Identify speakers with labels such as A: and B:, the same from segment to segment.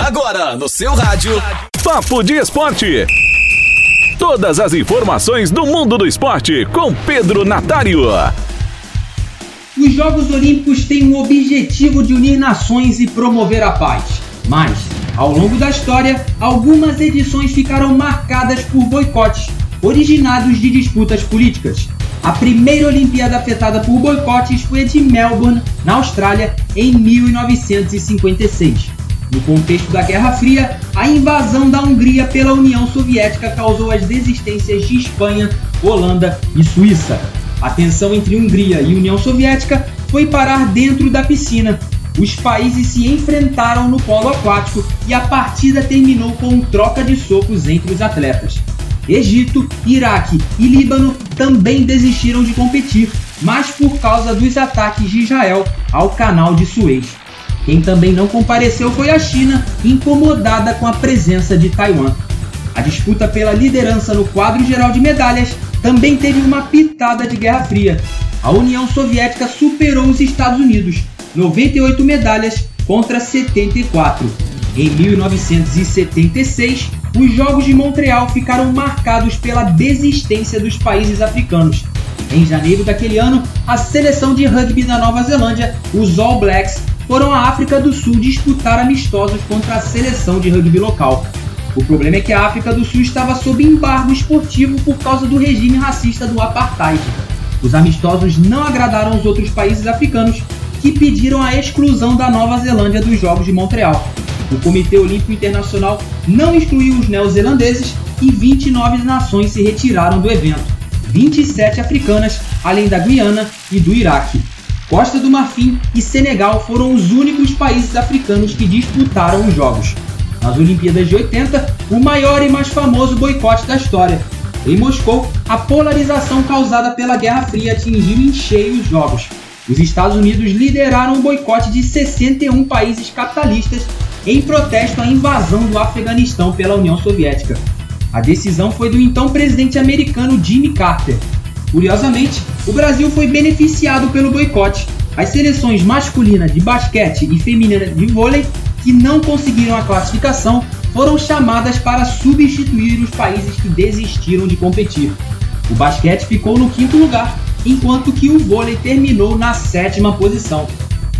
A: Agora no seu rádio. Papo de Esporte. Todas as informações do mundo do esporte com Pedro Natário.
B: Os Jogos Olímpicos têm o objetivo de unir nações e promover a paz. Mas, ao longo da história, algumas edições ficaram marcadas por boicotes originados de disputas políticas. A primeira Olimpíada afetada por boicotes foi a de Melbourne, na Austrália, em 1956. No contexto da Guerra Fria, a invasão da Hungria pela União Soviética causou as desistências de Espanha, Holanda e Suíça. A tensão entre Hungria e União Soviética foi parar dentro da piscina. Os países se enfrentaram no polo aquático e a partida terminou com troca de socos entre os atletas. Egito, Iraque e Líbano também desistiram de competir, mas por causa dos ataques de Israel ao canal de Suez. Quem também não compareceu foi a China, incomodada com a presença de Taiwan. A disputa pela liderança no quadro geral de medalhas também teve uma pitada de Guerra Fria. A União Soviética superou os Estados Unidos, 98 medalhas contra 74. Em 1976, os Jogos de Montreal ficaram marcados pela desistência dos países africanos. Em janeiro daquele ano, a seleção de rugby da Nova Zelândia, os All Blacks, foram à África do Sul disputar amistosos contra a seleção de rugby local. O problema é que a África do Sul estava sob embargo esportivo por causa do regime racista do apartheid. Os amistosos não agradaram os outros países africanos que pediram a exclusão da Nova Zelândia dos Jogos de Montreal. O Comitê Olímpico Internacional não excluiu os neozelandeses e 29 nações se retiraram do evento, 27 africanas, além da Guiana e do Iraque. Costa do Marfim e Senegal foram os únicos países africanos que disputaram os Jogos. Nas Olimpíadas de 80, o maior e mais famoso boicote da história. Em Moscou, a polarização causada pela Guerra Fria atingiu em cheio os Jogos. Os Estados Unidos lideraram o boicote de 61 países capitalistas em protesto à invasão do Afeganistão pela União Soviética. A decisão foi do então presidente americano Jimmy Carter. Curiosamente, o Brasil foi beneficiado pelo boicote. As seleções masculina de basquete e feminina de vôlei, que não conseguiram a classificação, foram chamadas para substituir os países que desistiram de competir. O basquete ficou no quinto lugar, enquanto que o vôlei terminou na sétima posição.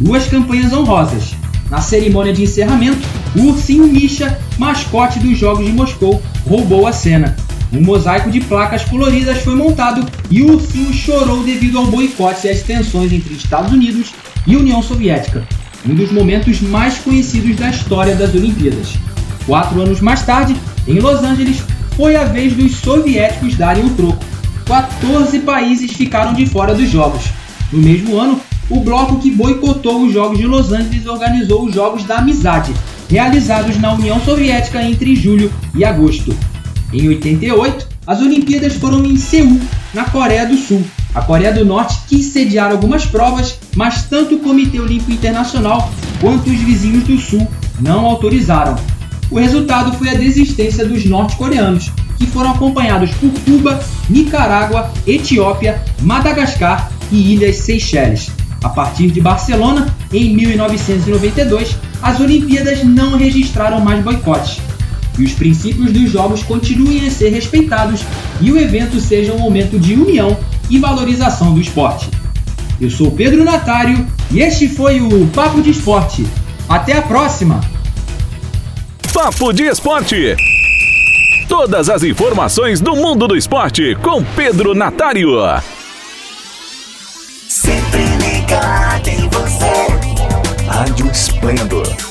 B: Duas campanhas honrosas, na cerimônia de encerramento, o ursinho Misha, mascote dos Jogos de Moscou, roubou a cena. Um mosaico de placas coloridas foi montado e o ursinho chorou devido ao boicote e às tensões entre Estados Unidos e União Soviética, um dos momentos mais conhecidos da história das Olimpíadas. Quatro anos mais tarde, em Los Angeles, foi a vez dos soviéticos darem o troco. 14 países ficaram de fora dos Jogos. No mesmo ano, o bloco que boicotou os Jogos de Los Angeles organizou os Jogos da Amizade, realizados na União Soviética entre julho e agosto. Em 88, as Olimpíadas foram em Seul, na Coreia do Sul. A Coreia do Norte quis sediar algumas provas, mas tanto o Comitê Olímpico Internacional quanto os vizinhos do Sul não autorizaram. O resultado foi a desistência dos norte-coreanos, que foram acompanhados por Cuba, Nicarágua, Etiópia, Madagascar e Ilhas Seychelles. A partir de Barcelona, em 1992, as Olimpíadas não registraram mais boicotes. E os princípios dos Jogos continuem a ser respeitados e o evento seja um momento de união e valorização do esporte. Eu sou Pedro Natário e este foi o Papo de Esporte. Até a próxima!
A: Papo de Esporte. Todas as informações do mundo do esporte com Pedro Natário.
C: Sempre ligado em você.
A: Rádio Esplendor